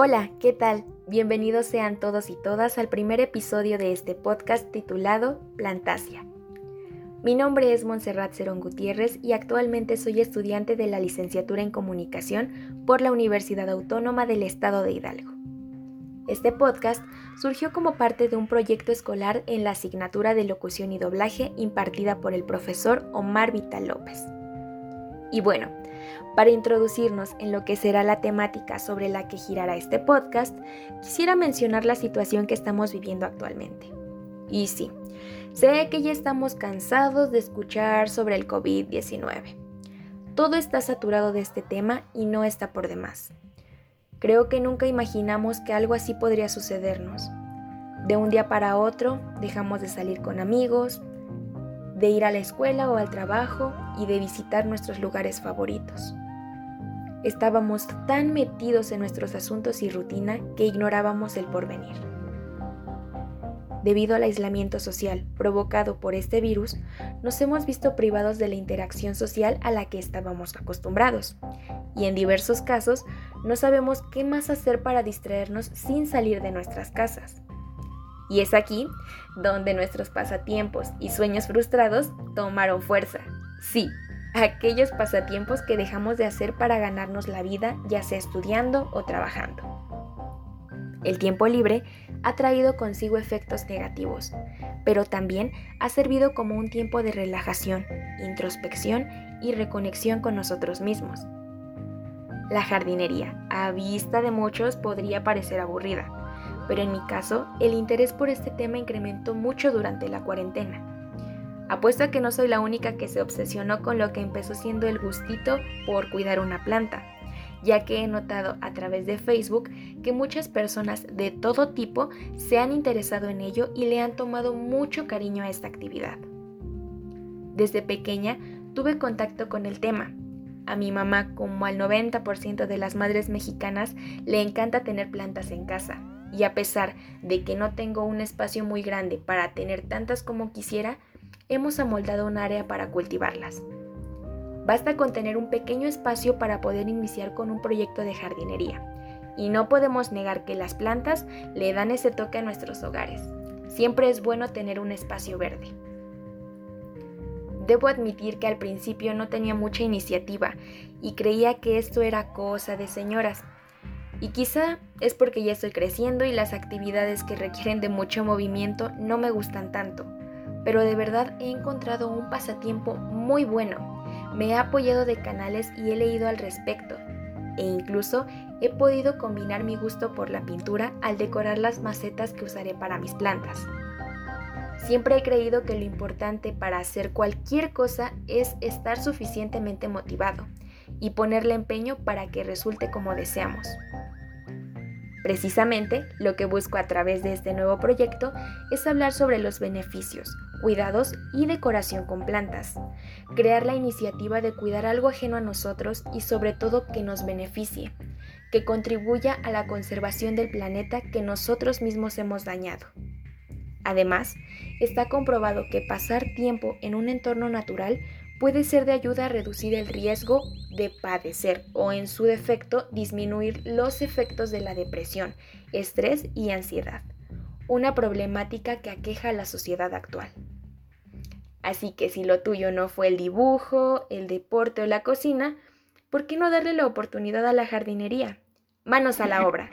Hola, ¿qué tal? Bienvenidos sean todos y todas al primer episodio de este podcast titulado Plantasia. Mi nombre es Montserrat Cerón Gutiérrez y actualmente soy estudiante de la licenciatura en comunicación por la Universidad Autónoma del Estado de Hidalgo. Este podcast surgió como parte de un proyecto escolar en la asignatura de locución y doblaje impartida por el profesor Omar Vital López. Y bueno, para introducirnos en lo que será la temática sobre la que girará este podcast, quisiera mencionar la situación que estamos viviendo actualmente. Y sí, sé que ya estamos cansados de escuchar sobre el COVID-19. Todo está saturado de este tema y no está por demás. Creo que nunca imaginamos que algo así podría sucedernos. De un día para otro dejamos de salir con amigos, de ir a la escuela o al trabajo y de visitar nuestros lugares favoritos. Estábamos tan metidos en nuestros asuntos y rutina que ignorábamos el porvenir. Debido al aislamiento social provocado por este virus, nos hemos visto privados de la interacción social a la que estábamos acostumbrados, y en diversos casos no sabemos qué más hacer para distraernos sin salir de nuestras casas. Y es aquí donde nuestros pasatiempos y sueños frustrados tomaron fuerza. Sí, aquellos pasatiempos que dejamos de hacer para ganarnos la vida, ya sea estudiando o trabajando. El tiempo libre ha traído consigo efectos negativos, pero también ha servido como un tiempo de relajación, introspección y reconexión con nosotros mismos. La jardinería, a vista de muchos, podría parecer aburrida, pero en mi caso el interés por este tema incrementó mucho durante la cuarentena. Apuesto a que no soy la única que se obsesionó con lo que empezó siendo el gustito por cuidar una planta, ya que he notado a través de Facebook que muchas personas de todo tipo se han interesado en ello y le han tomado mucho cariño a esta actividad. Desde pequeña tuve contacto con el tema. A mi mamá, como al 90% de las madres mexicanas, le encanta tener plantas en casa, y a pesar de que no tengo un espacio muy grande para tener tantas como quisiera, hemos amoldado un área para cultivarlas. Basta con tener un pequeño espacio para poder iniciar con un proyecto de jardinería. Y no podemos negar que las plantas le dan ese toque a nuestros hogares. Siempre es bueno tener un espacio verde. Debo admitir que al principio no tenía mucha iniciativa y creía que esto era cosa de señoras, y quizá es porque ya estoy creciendo y las actividades que requieren de mucho movimiento no me gustan tanto. Pero de verdad he encontrado un pasatiempo muy bueno. Me he apoyado de canales y he leído al respecto. E incluso he podido combinar mi gusto por la pintura al decorar las macetas que usaré para mis plantas. Siempre he creído que lo importante para hacer cualquier cosa es estar suficientemente motivado y ponerle empeño para que resulte como deseamos. Precisamente lo que busco a través de este nuevo proyecto es hablar sobre los beneficios, cuidados y decoración con plantas, crear la iniciativa de cuidar algo ajeno a nosotros y sobre todo que nos beneficie, que contribuya a la conservación del planeta que nosotros mismos hemos dañado. Además, está comprobado que pasar tiempo en un entorno natural puede ser de ayuda a reducir el riesgo de padecer o en su defecto disminuir los efectos de la depresión, estrés y ansiedad, una problemática que aqueja a la sociedad actual. Así que si lo tuyo no fue el dibujo, el deporte o la cocina, ¿por qué no darle la oportunidad a la jardinería? Manos a la obra.